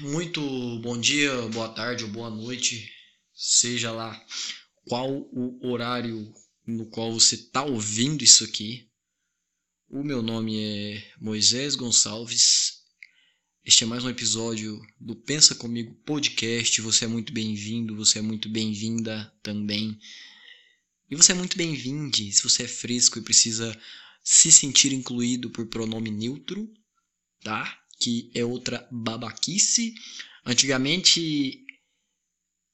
Muito bom dia, boa tarde ou boa noite, seja lá qual o horário no qual você está ouvindo isso aqui. O meu nome é Moisés Gonçalves. Este é mais um episódio do Pensa Comigo Podcast. Você é muito bem-vindo, você é muito bem-vinda também. E você é muito bem-vinde se você é fresco e precisa se sentir incluído por pronome neutro, tá? Que é outra babaquice. Antigamente,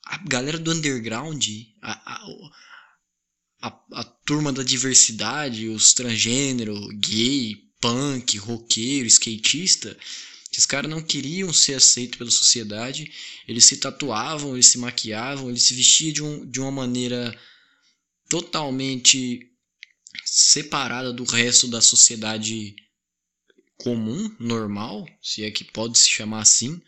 a galera do underground, a, a, a, a turma da diversidade, os transgênero, gay, punk, roqueiro, skatista, esses caras não queriam ser aceitos pela sociedade, eles se tatuavam, eles se maquiavam, eles se vestiam de, um, de uma maneira totalmente separada do resto da sociedade comum, normal, se é que pode se chamar assim.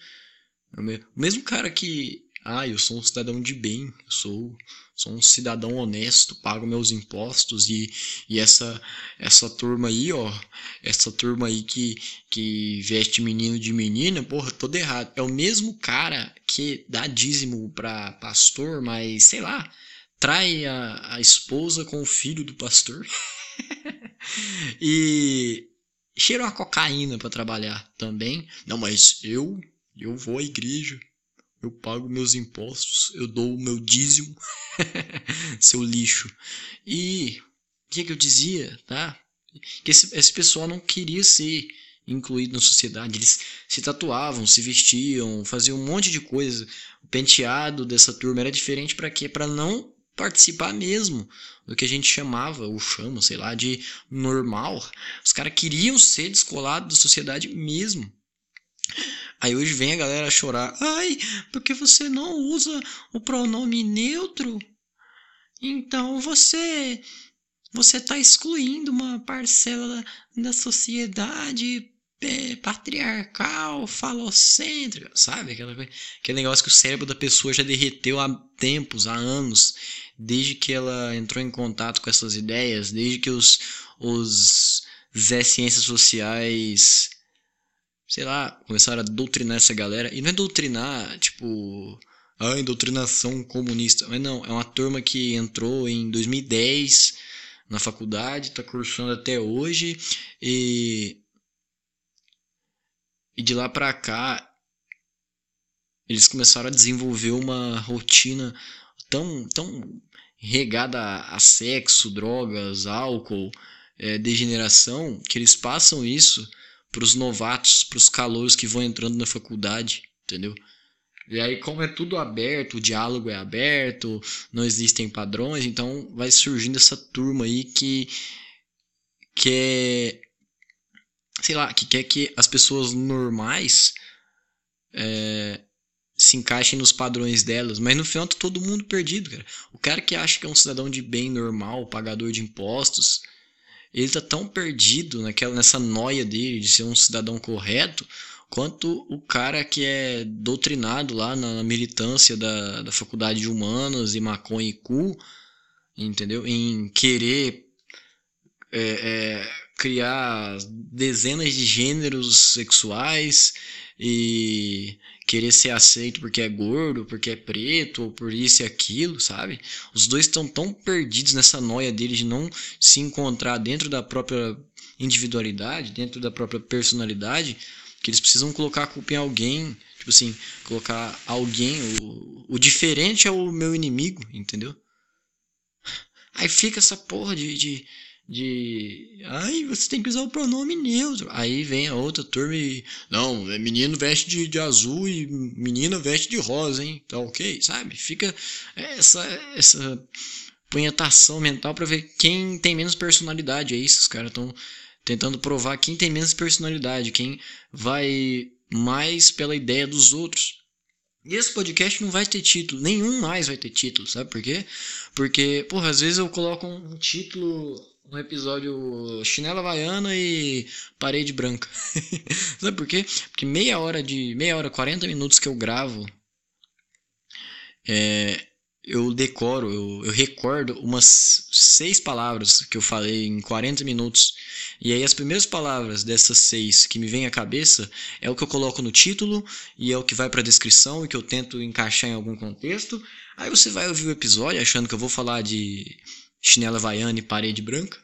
O mesmo cara que, ah, eu sou um cidadão de bem, eu sou, sou um cidadão honesto, pago meus impostos e, e essa essa turma aí, ó, essa turma aí que, que veste menino de menina, porra, todo errado. É o mesmo cara que dá dízimo pra pastor, mas sei lá, trai a, a esposa com o filho do pastor. e cheiro a cocaína para trabalhar também. Não, mas eu, eu vou à igreja, eu pago meus impostos, eu dou o meu dízimo, seu lixo. E o que, que eu dizia, tá? Que esse, esse pessoal não queria ser incluído na sociedade. Eles se tatuavam, se vestiam, faziam um monte de coisa. O penteado dessa turma era diferente para quê? Para não participar mesmo do que a gente chamava, ou chama, sei lá, de normal. Os caras queriam ser descolados da sociedade mesmo. Aí hoje vem a galera chorar. Ai, porque você não usa o pronome neutro? Então você você está excluindo uma parcela da, da sociedade patriarcal, falocêntrica, sabe? Aquela, aquele negócio que o cérebro da pessoa já derreteu há tempos, há anos, desde que ela entrou em contato com essas ideias, desde que os, os Zé Ciências Sociais, sei lá, começaram a doutrinar essa galera. E não é doutrinar, tipo, a doutrinação comunista, mas não, é uma turma que entrou em 2010 na faculdade, está cursando até hoje e e de lá para cá, eles começaram a desenvolver uma rotina tão, tão regada a sexo, drogas, álcool, é, degeneração, que eles passam isso para os novatos, para os calouros que vão entrando na faculdade, entendeu? E aí, como é tudo aberto, o diálogo é aberto, não existem padrões, então vai surgindo essa turma aí que, que é sei lá, que quer que as pessoas normais é, se encaixem nos padrões delas, mas no final tá todo mundo perdido, cara. O cara que acha que é um cidadão de bem normal, pagador de impostos, ele tá tão perdido naquela, nessa noia dele de ser um cidadão correto, quanto o cara que é doutrinado lá na militância da, da faculdade de humanas e maconha e cu, entendeu? Em querer é, é, criar dezenas de gêneros sexuais e querer ser aceito porque é gordo, porque é preto, ou por isso e aquilo, sabe? Os dois estão tão perdidos nessa noia deles de não se encontrar dentro da própria individualidade, dentro da própria personalidade, que eles precisam colocar a culpa em alguém, tipo assim, colocar alguém, o, o diferente é o meu inimigo, entendeu? Aí fica essa porra de, de de ai você tem que usar o pronome neutro. Aí vem a outra turma e não é menino veste de, de azul e menina veste de rosa hein. Tá ok sabe? Fica essa essa punhetação mental para ver quem tem menos personalidade. É isso os caras estão tentando provar quem tem menos personalidade quem vai mais pela ideia dos outros. E esse podcast não vai ter título, nenhum mais vai ter título, sabe por quê? Porque, porra, às vezes eu coloco um título no episódio Chinela Havaiana e Parede Branca. Sabe por quê? Porque meia hora de. meia hora, 40 minutos que eu gravo. É, eu decoro, eu, eu recordo umas seis palavras que eu falei em 40 minutos. E aí as primeiras palavras dessas seis que me vêm à cabeça é o que eu coloco no título e é o que vai para a descrição e que eu tento encaixar em algum contexto. Aí você vai ouvir o episódio achando que eu vou falar de chinela havaiana e parede branca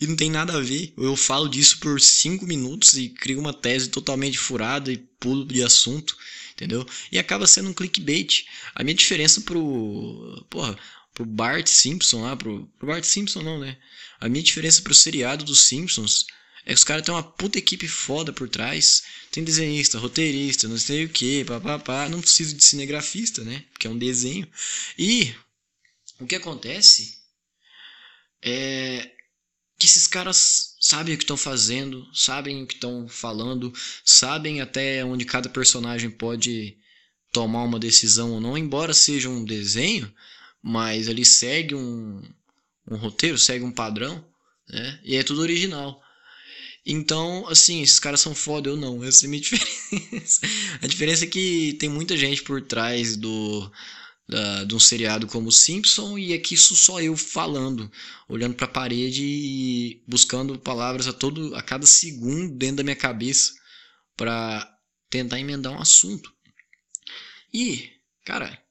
e não tem nada a ver. Eu falo disso por cinco minutos e crio uma tese totalmente furada e pulo de assunto, entendeu? E acaba sendo um clickbait. A minha diferença pro. Porra, pro Bart Simpson lá, pro, pro Bart Simpson não, né? A minha diferença pro seriado dos Simpsons é que os caras têm uma puta equipe foda por trás. Tem desenhista, roteirista, não sei o que, papapá. Não preciso de cinegrafista, né? Porque é um desenho. E o que acontece é que esses caras sabem o que estão fazendo, sabem o que estão falando, sabem até onde cada personagem pode tomar uma decisão ou não, embora seja um desenho, mas ele segue um, um roteiro, segue um padrão, né? E é tudo original. Então, assim, esses caras são foda, eu não. Essa é a minha diferença. A diferença é que tem muita gente por trás do, da, de um seriado como Simpson e aqui isso só eu falando, olhando para a parede e buscando palavras a todo a cada segundo dentro da minha cabeça para tentar emendar um assunto. E, cara,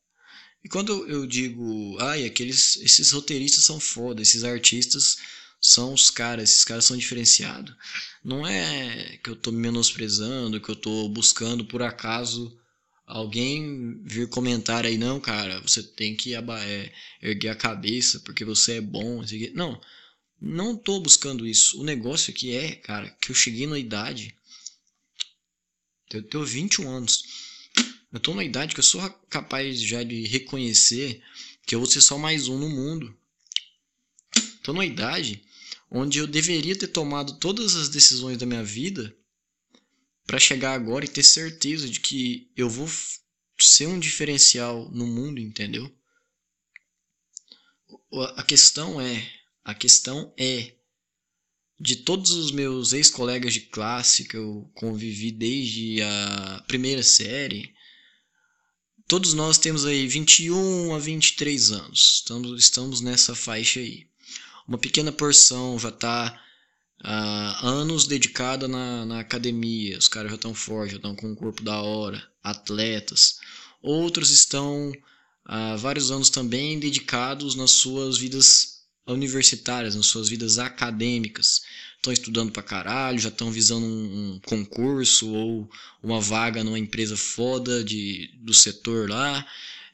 e quando eu digo, ai, aqueles esses roteiristas são foda, esses artistas são os caras, esses caras são diferenciados. Não é que eu tô me menosprezando, que eu tô buscando por acaso alguém vir comentar aí, não, cara, você tem que é, erguer a cabeça porque você é bom. Não, não tô buscando isso. O negócio aqui é, cara, que eu cheguei na idade. Eu tenho 21 anos. Eu tô na idade que eu sou capaz já de reconhecer que eu vou ser só mais um no mundo. Tô numa idade onde eu deveria ter tomado todas as decisões da minha vida para chegar agora e ter certeza de que eu vou ser um diferencial no mundo, entendeu? A questão é, a questão é de todos os meus ex-colegas de classe que eu convivi desde a primeira série, todos nós temos aí 21 a 23 anos. Estamos, estamos nessa faixa aí. Uma pequena porção já está uh, anos dedicada na, na academia, os caras já estão fortes, já estão com o corpo da hora, atletas. Outros estão há uh, vários anos também dedicados nas suas vidas universitárias, nas suas vidas acadêmicas. Estão estudando pra caralho, já estão visando um, um, concurso ou uma vaga numa empresa foda de, do setor lá.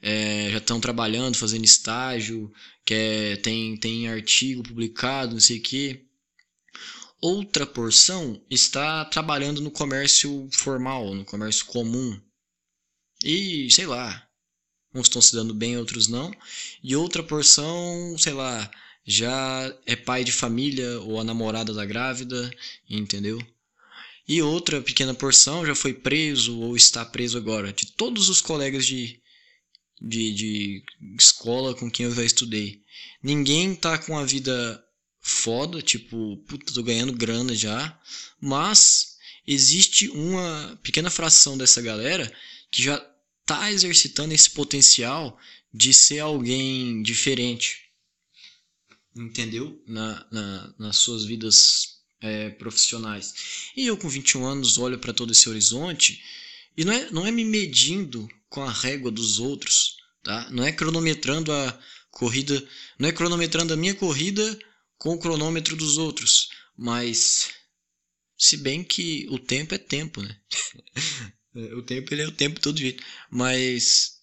É, já estão trabalhando, fazendo estágio, que é, tem, tem artigo publicado, não sei o quê outra porção está trabalhando no comércio formal, no comércio comum. E, sei lá, uns estão se dando bem, outros não. E outra porção, sei lá, já é pai de família ou a namorada da grávida, entendeu? E outra pequena porção já foi preso ou está preso agora. De todos os colegas de, de, de escola com quem eu já estudei. Ninguém está com a vida foda, tipo, puta, tô ganhando grana já, mas existe uma pequena fração dessa galera que já tá exercitando esse potencial de ser alguém diferente, entendeu? Na, na, nas suas vidas é, profissionais. E eu com 21 anos olho para todo esse horizonte e não é, não é me medindo com a régua dos outros, tá? Não é cronometrando a corrida, não é cronometrando a minha corrida com o cronômetro dos outros, mas se bem que o tempo é tempo, né? o tempo ele é o tempo todo jeito, mas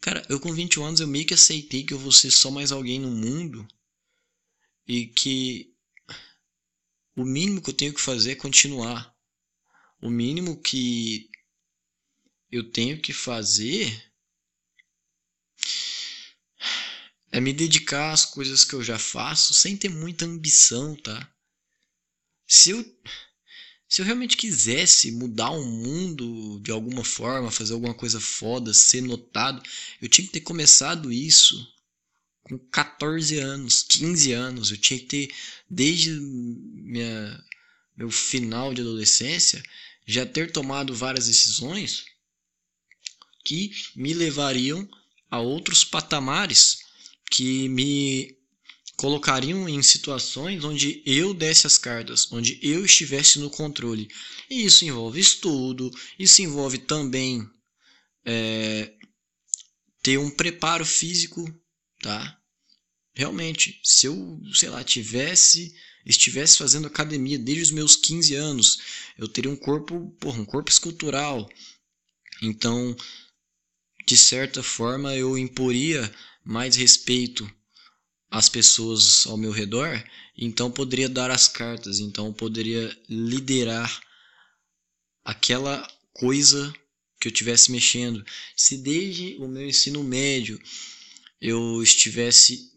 cara, eu com 21 anos eu meio que aceitei que eu vou ser só mais alguém no mundo e que o mínimo que eu tenho que fazer é continuar. O mínimo que eu tenho que fazer é me dedicar às coisas que eu já faço sem ter muita ambição, tá? Se eu, se eu realmente quisesse mudar o mundo de alguma forma, fazer alguma coisa foda, ser notado, eu tinha que ter começado isso com 14 anos, 15 anos. Eu tinha que ter, desde minha, meu final de adolescência, já ter tomado várias decisões que me levariam a outros patamares que me colocariam em situações onde eu desse as cartas, onde eu estivesse no controle. E isso envolve estudo, isso envolve também é, ter um preparo físico, tá? Realmente, se eu, sei lá, tivesse, estivesse fazendo academia desde os meus 15 anos, eu teria um corpo, porra, um corpo escultural. Então, de certa forma, eu imporia mais respeito às pessoas ao meu redor, então poderia dar as cartas, então poderia liderar aquela coisa que eu estivesse mexendo. Se desde o meu ensino médio eu estivesse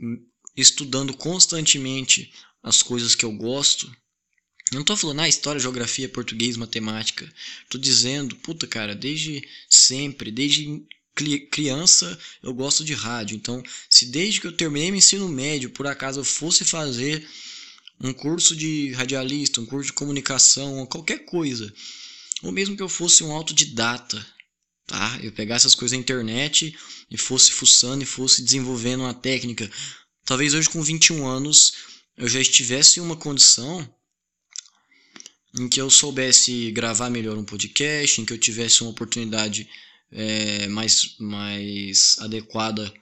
estudando constantemente as coisas que eu gosto, não estou falando, ah, história, geografia, português, matemática. Estou dizendo, puta, cara, desde sempre, desde criança eu gosto de rádio. Então, se desde que eu terminei meu ensino médio, por acaso eu fosse fazer um curso de radialista, um curso de comunicação, qualquer coisa, ou mesmo que eu fosse um autodidata, tá? Eu pegasse essas coisas na internet e fosse fuçando e fosse desenvolvendo uma técnica. Talvez hoje com 21 anos eu já estivesse em uma condição em que eu soubesse gravar melhor um podcast, em que eu tivesse uma oportunidade é, mais, mais adequada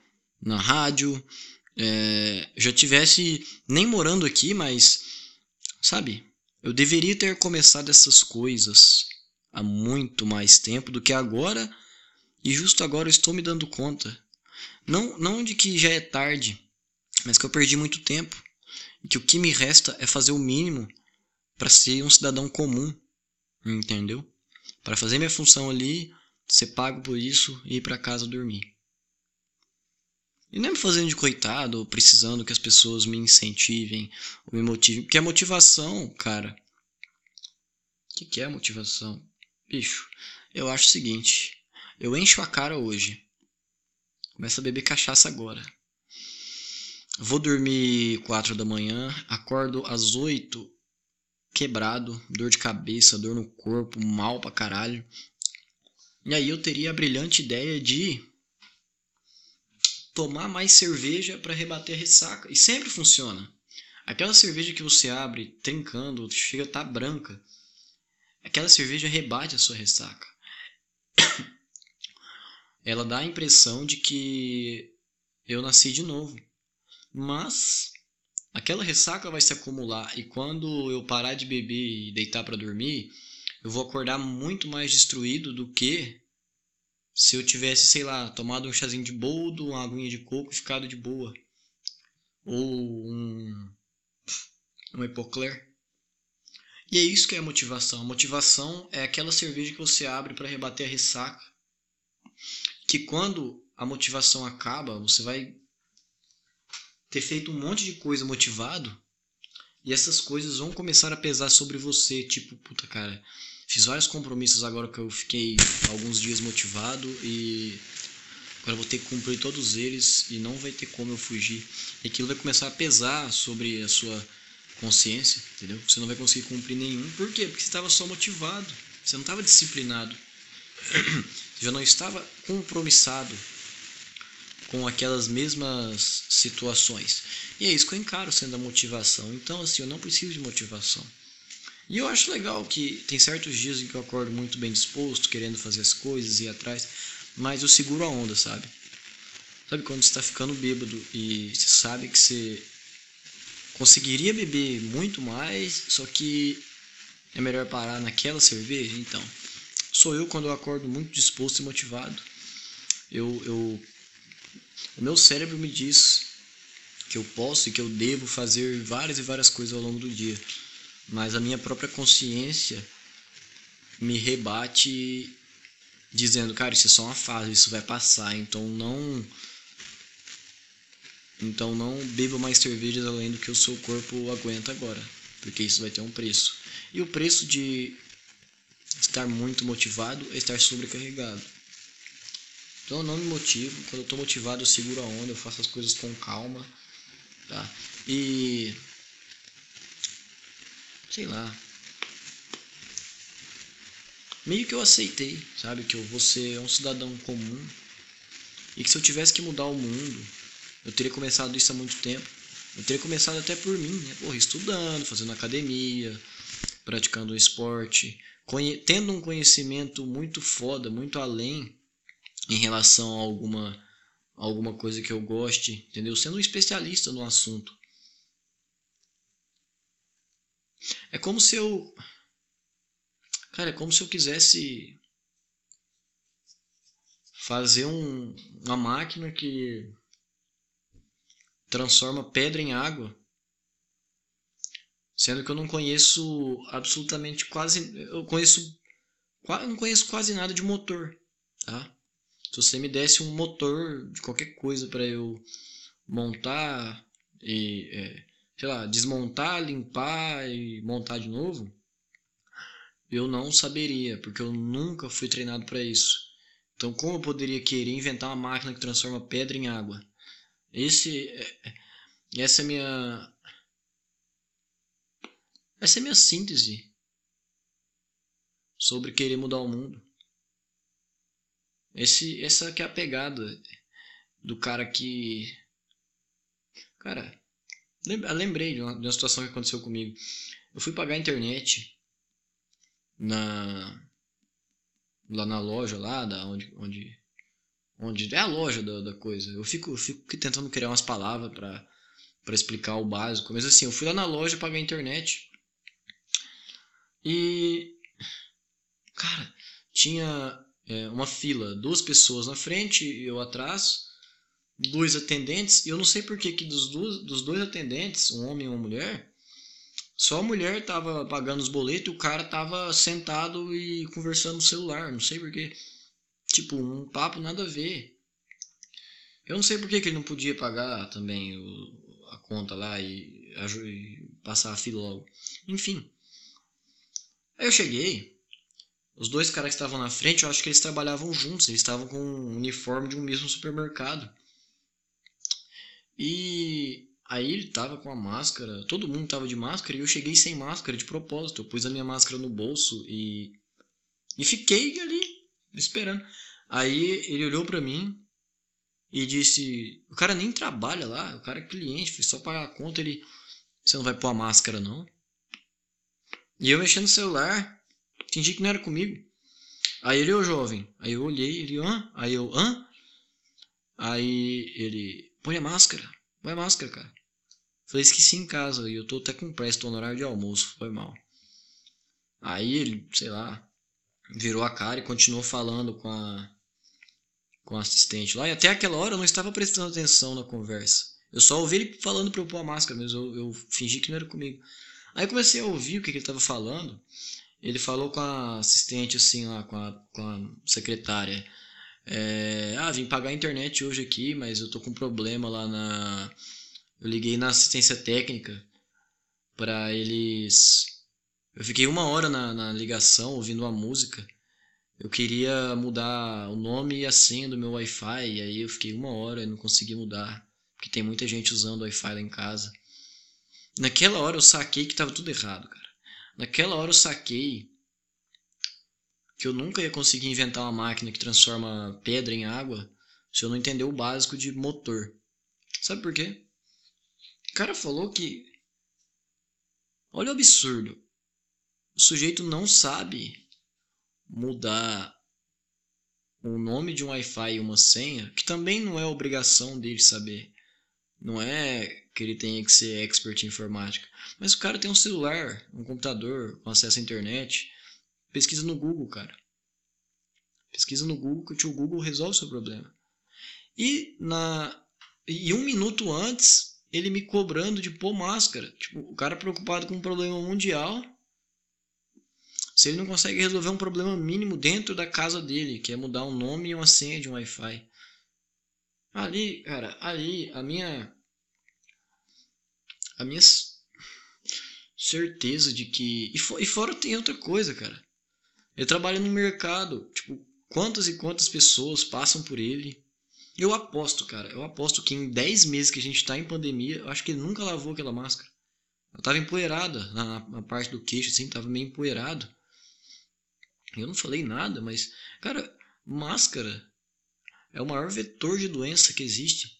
na rádio, é, já tivesse nem morando aqui, mas sabe, eu deveria ter começado essas coisas há muito mais tempo do que agora e justo agora eu estou me dando conta. Não, não de que já é tarde, mas que eu perdi muito tempo e que o que me resta é fazer o mínimo para ser um cidadão comum, entendeu? Para fazer minha função ali, ser pago por isso e ir para casa dormir. E não é me fazendo de coitado ou precisando que as pessoas me incentivem ou me motivem. Porque a motivação, cara. O que, que é motivação? Bicho, eu acho o seguinte: eu encho a cara hoje. Começo a beber cachaça agora. Vou dormir 4 da manhã, acordo às 8, quebrado, dor de cabeça, dor no corpo, mal pra caralho. E aí eu teria a brilhante ideia de tomar mais cerveja para rebater a ressaca. E sempre funciona. Aquela cerveja que você abre trincando, chega a estar tá branca, aquela cerveja rebate a sua ressaca. Ela dá a impressão de que eu nasci de novo. Mas aquela ressaca vai se acumular e quando eu parar de beber e deitar para dormir, eu vou acordar muito mais destruído do que se eu tivesse, sei lá, tomado um chazinho de boldo, uma aguinha de coco e ficado de boa. Ou um, um epocler. E é isso que é a motivação. A motivação é aquela cerveja que você abre para rebater a ressaca. Que quando a motivação acaba, você vai ter feito um monte de coisa motivado e essas coisas vão começar a pesar sobre você, tipo, puta cara, Fiz vários compromissos agora que eu fiquei alguns dias motivado e agora vou ter que cumprir todos eles e não vai ter como eu fugir. E aquilo vai começar a pesar sobre a sua consciência, entendeu? Você não vai conseguir cumprir nenhum. Por quê? Porque você estava só motivado. Você não estava disciplinado. Você já não estava compromissado com aquelas mesmas situações. E é isso que eu encaro sendo a motivação. Então, assim, eu não preciso de motivação. E eu acho legal que tem certos dias em que eu acordo muito bem disposto, querendo fazer as coisas e atrás, mas eu seguro a onda, sabe? Sabe quando você está ficando bêbado e você sabe que você conseguiria beber muito mais, só que é melhor parar naquela cerveja? Então, sou eu quando eu acordo muito disposto e motivado. Eu, eu, o meu cérebro me diz que eu posso e que eu devo fazer várias e várias coisas ao longo do dia mas a minha própria consciência me rebate dizendo, cara, isso é só uma fase, isso vai passar, então não então não beba mais cervejas além do que o seu corpo aguenta agora, porque isso vai ter um preço. E o preço de estar muito motivado é estar sobrecarregado. Então eu não me motivo, quando eu estou motivado eu seguro a onda, eu faço as coisas com calma, tá? E sei lá. Meio que eu aceitei, sabe? Que eu vou ser um cidadão comum. E que se eu tivesse que mudar o mundo, eu teria começado isso há muito tempo. Eu teria começado até por mim, né? Porra, estudando, fazendo academia, praticando um esporte, tendo um conhecimento muito foda, muito além em relação a alguma, alguma coisa que eu goste, entendeu? Sendo um especialista no assunto. É como se eu. Cara, é como se eu quisesse fazer um, uma máquina que transforma pedra em água, sendo que eu não conheço absolutamente quase, eu conheço, não conheço quase nada de motor, tá? Se você me desse um motor de qualquer coisa para eu montar e, é, sei lá, desmontar, limpar e montar de novo, eu não saberia, porque eu nunca fui treinado para isso. Então, como eu poderia querer inventar uma máquina que transforma pedra em água? Esse, é, essa é minha, essa é minha síntese sobre querer mudar o mundo. Esse, essa que é a pegada do cara que, cara, lembrei de uma, de uma situação que aconteceu comigo. Eu fui pagar a internet na lá na loja lá, da onde onde onde é a loja da, da coisa. Eu fico, eu fico tentando criar umas palavras para para explicar o básico, mas assim, eu fui lá na loja pagar a internet. E cara, tinha é, uma fila, duas pessoas na frente e eu atrás, dois atendentes, e eu não sei por que, que dos, dois, dos dois atendentes, um homem e uma mulher, só a mulher tava pagando os boletos e o cara tava sentado e conversando no celular. Não sei porquê. Tipo, um papo nada a ver. Eu não sei por que, que ele não podia pagar também o, a conta lá e, e passar a fila logo. Enfim. Aí eu cheguei. Os dois caras que estavam na frente, eu acho que eles trabalhavam juntos. Eles estavam com um uniforme de um mesmo supermercado. E Aí ele tava com a máscara, todo mundo tava de máscara e eu cheguei sem máscara de propósito. Eu pus a minha máscara no bolso e. E fiquei ali, esperando. Aí ele olhou para mim e disse: O cara nem trabalha lá, o cara é cliente, foi só pagar a conta. Ele: Você não vai pôr a máscara não? E eu mexendo no celular, fingi que não era comigo. Aí ele, ô jovem. Aí eu olhei, ele, hã? Aí eu, hã? Aí ele, põe a máscara. Põe a máscara, cara. Falei, esqueci em casa e eu tô até com pressa, no horário de almoço, foi mal. Aí ele, sei lá, virou a cara e continuou falando com a com a assistente lá. E até aquela hora eu não estava prestando atenção na conversa. Eu só ouvi ele falando pra eu pôr a máscara, mas eu, eu fingi que não era comigo. Aí comecei a ouvir o que, que ele estava falando. Ele falou com a assistente, assim, lá, com a, com a secretária. É, ah, vim pagar a internet hoje aqui, mas eu tô com um problema lá na eu liguei na assistência técnica para eles. Eu fiquei uma hora na, na ligação ouvindo uma música. Eu queria mudar o nome e a senha do meu Wi-Fi, e aí eu fiquei uma hora e não consegui mudar, porque tem muita gente usando Wi-Fi lá em casa. Naquela hora eu saquei que estava tudo errado, cara. Naquela hora eu saquei que eu nunca ia conseguir inventar uma máquina que transforma pedra em água se eu não entender o básico de motor. Sabe por quê? cara falou que. Olha o absurdo. O sujeito não sabe mudar o nome de um Wi-Fi e uma senha, que também não é obrigação dele saber. Não é que ele tenha que ser expert em informática. Mas o cara tem um celular, um computador com acesso à internet. Pesquisa no Google, cara. Pesquisa no Google que o Google resolve o seu problema. E na e um minuto antes ele me cobrando de pôr máscara. Tipo, o cara preocupado com um problema mundial. Se ele não consegue resolver um problema mínimo dentro da casa dele, que é mudar um nome e uma senha de um Wi-Fi. Ali, cara, ali a minha a minha certeza de que e, for, e fora tem outra coisa, cara. Ele trabalha no mercado, tipo, quantas e quantas pessoas passam por ele eu aposto, cara, eu aposto que em 10 meses que a gente tá em pandemia, eu acho que ele nunca lavou aquela máscara. Ela tava empoeirada na, na parte do queixo, assim, tava meio empoeirado. Eu não falei nada, mas, cara, máscara. é o maior vetor de doença que existe.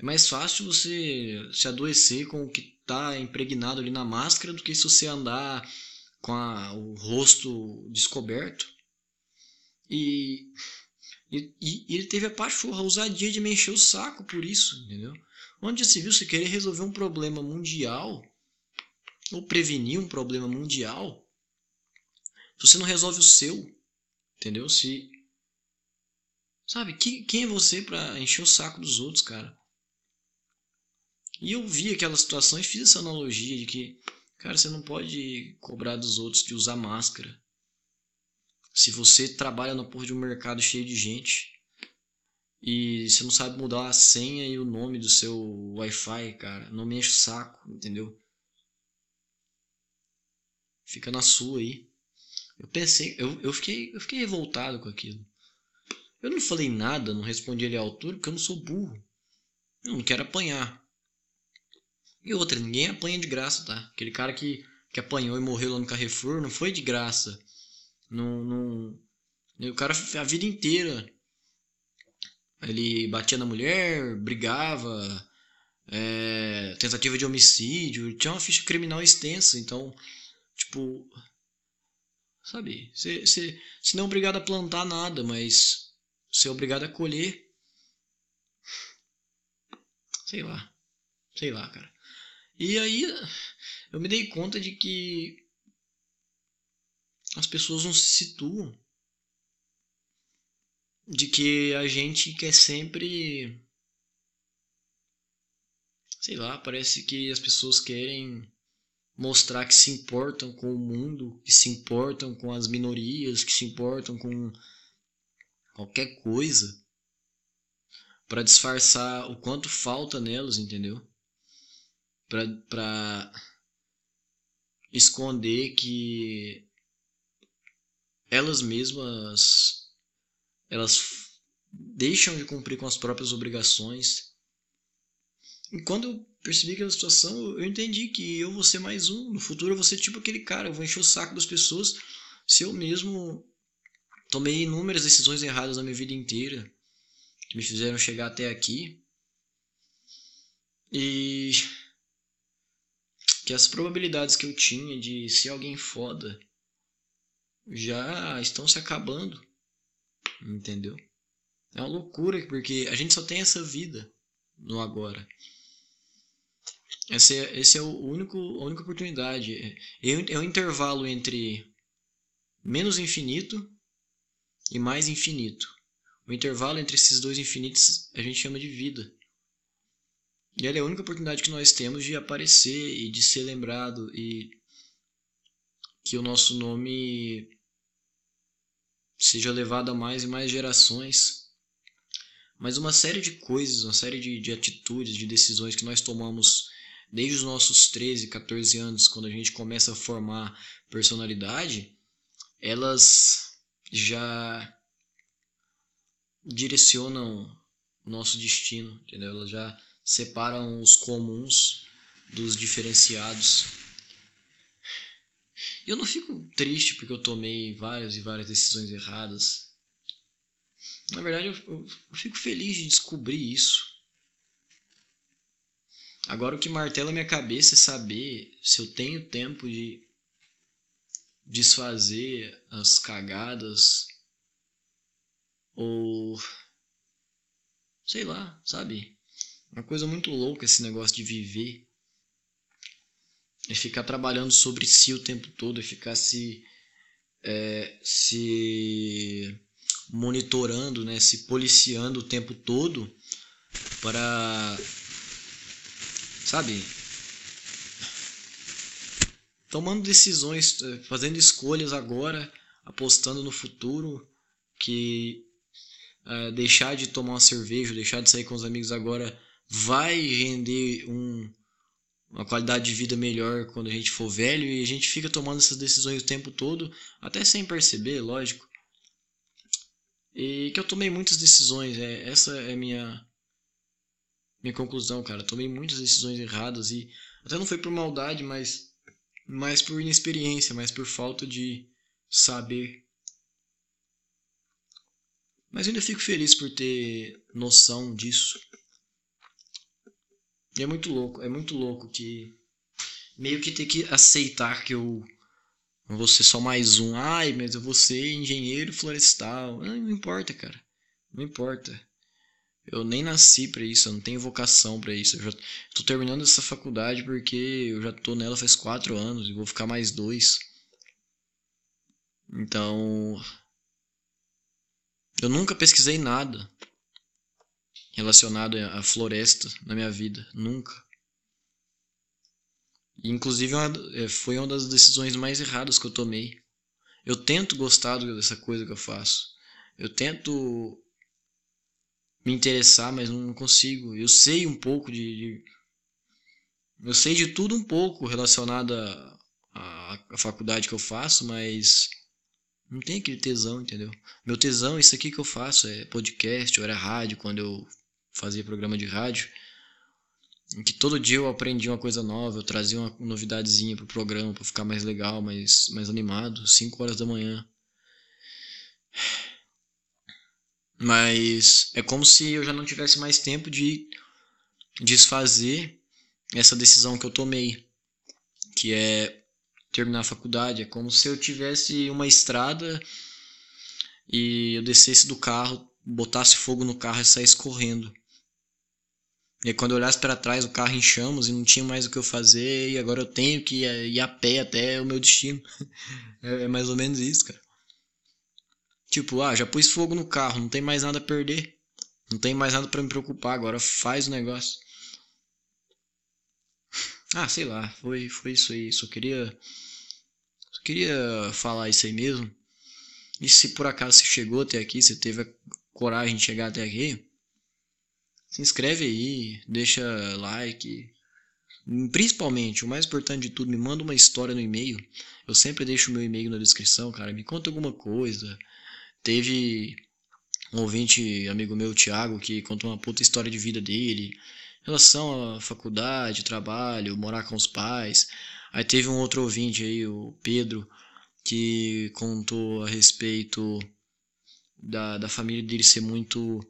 É mais fácil você se adoecer com o que está impregnado ali na máscara do que se você andar com a, o rosto descoberto. E, e, e, ele teve a pachorra, a ousadia de me encher o saco por isso, entendeu? Onde se viu você querer resolver um problema mundial ou prevenir um problema mundial, se você não resolve o seu, entendeu? Se sabe, que, quem é você para encher o saco dos outros, cara? E eu vi aquela situação e fiz essa analogia de que, cara, você não pode cobrar dos outros de usar máscara. Se você trabalha no porra de um mercado cheio de gente e você não sabe mudar a senha e o nome do seu Wi-Fi, cara, não me enche o saco, entendeu? Fica na sua aí. Eu pensei, eu, eu, fiquei, eu fiquei revoltado com aquilo. Eu não falei nada, não respondi ele à altura, porque eu não sou burro. Eu não quero apanhar. E outra, ninguém apanha de graça, tá? Aquele cara que, que apanhou e morreu lá no Carrefour não foi de graça. Não, não... O cara, a vida inteira, ele batia na mulher, brigava, é, tentativa de homicídio, tinha uma ficha criminal extensa, então, tipo, sabe, você, não é obrigado a plantar nada, mas você é obrigado a colher. Sei lá, sei lá, cara. E aí eu me dei conta de que as pessoas não se situam. De que a gente quer sempre. Sei lá, parece que as pessoas querem mostrar que se importam com o mundo, que se importam com as minorias, que se importam com qualquer coisa para disfarçar o quanto falta nelas, entendeu? Para esconder que elas mesmas elas deixam de cumprir com as próprias obrigações. E quando eu percebi aquela situação, eu entendi que eu vou ser mais um. No futuro eu vou ser tipo aquele cara, eu vou encher o saco das pessoas se eu mesmo tomei inúmeras decisões erradas na minha vida inteira que me fizeram chegar até aqui. E que as probabilidades que eu tinha de ser alguém foda já estão se acabando. Entendeu? É uma loucura, porque a gente só tem essa vida no agora. Esse é, esse é o único, a única oportunidade. É, é o intervalo entre menos infinito e mais infinito. O intervalo entre esses dois infinitos a gente chama de vida. E ela é a única oportunidade que nós temos de aparecer e de ser lembrado e que o nosso nome seja levado a mais e mais gerações. Mas uma série de coisas, uma série de, de atitudes, de decisões que nós tomamos desde os nossos 13, 14 anos, quando a gente começa a formar personalidade, elas já direcionam nosso destino, entendeu? Elas já separam os comuns dos diferenciados. Eu não fico triste porque eu tomei várias e várias decisões erradas. Na verdade, eu, eu, fico feliz de descobrir isso. Agora, o que martela minha cabeça é saber se eu tenho tempo de desfazer as cagadas ou sei lá, sabe? Uma coisa muito louca esse negócio de viver. É ficar trabalhando sobre si o tempo todo, é ficar se, é, se monitorando, né, se policiando o tempo todo para, sabe, tomando decisões, fazendo escolhas agora, apostando no futuro, que é, deixar de tomar uma cerveja, deixar de sair com os amigos agora vai render um, uma qualidade de vida melhor quando a gente for velho e a gente fica tomando essas decisões o tempo todo, até sem perceber, lógico. E que eu tomei muitas decisões, é, essa é minha minha conclusão, cara. Tomei muitas decisões erradas e até não foi por maldade, mas mais por inexperiência, mais por falta de saber. Mas ainda fico feliz por ter noção disso. E é muito louco, é muito louco que meio que ter que aceitar que eu vou ser só mais um. Ai, mas eu vou ser engenheiro florestal. Não, não importa, cara. Não importa. Eu nem nasci para isso, eu não tenho vocação para isso. Eu já tô terminando essa faculdade porque eu já tô nela faz quatro anos e vou ficar mais dois. Então, eu nunca pesquisei nada relacionado à floresta na minha vida, nunca. Inclusive é, foi uma das decisões mais erradas que eu tomei. Eu tento gostar dessa coisa que eu faço. Eu tento me interessar, mas não consigo. Eu sei um pouco de, de eu sei de tudo um pouco relacionado à, à faculdade que eu faço, mas não tem aquele tesão, entendeu? Meu tesão, isso aqui que eu faço é podcast, ou era rádio, quando eu fazia programa de rádio, em que todo dia eu aprendia uma coisa nova, eu trazia uma novidadezinha pro programa para ficar mais legal, mais, mais animado, 5 horas da manhã. Mas é como se eu já não tivesse mais tempo de desfazer essa decisão que eu tomei, que é terminar a faculdade. É como se eu tivesse uma estrada e eu descesse do carro, botasse fogo no carro e saísse correndo. E quando eu olhasse para trás, o carro em chamas e não tinha mais o que eu fazer, e agora eu tenho que ir a pé até o meu destino. é mais ou menos isso, cara. Tipo, ah, já pus fogo no carro, não tem mais nada a perder. Não tem mais nada para me preocupar, agora faz o negócio. Ah, sei lá, foi, foi isso aí. Só queria. Só queria falar isso aí mesmo. E se por acaso você chegou até aqui, você teve a coragem de chegar até aqui, se inscreve aí, deixa like. Principalmente, o mais importante de tudo, me manda uma história no e-mail. Eu sempre deixo o meu e-mail na descrição, cara. Me conta alguma coisa. Teve um ouvinte, amigo meu, Thiago, que contou uma puta história de vida dele relação à faculdade, trabalho, morar com os pais. Aí teve um outro ouvinte aí, o Pedro, que contou a respeito da, da família dele ser muito.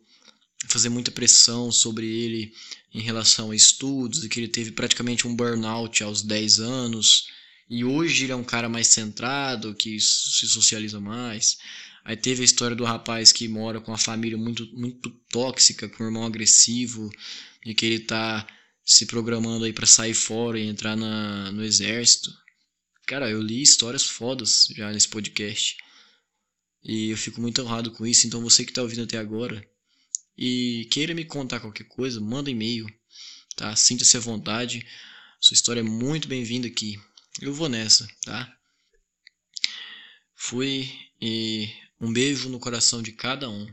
Fazer muita pressão sobre ele em relação a estudos, e que ele teve praticamente um burnout aos 10 anos. E hoje ele é um cara mais centrado, que se socializa mais. Aí teve a história do rapaz que mora com uma família muito, muito tóxica, com um irmão agressivo, e que ele tá se programando aí para sair fora e entrar na, no exército. Cara, eu li histórias fodas já nesse podcast. E eu fico muito honrado com isso. Então você que tá ouvindo até agora e queira me contar qualquer coisa, manda e-mail, tá? Sinta-se à vontade. Sua história é muito bem-vinda aqui. Eu vou nessa, tá? Fui e um beijo no coração de cada um.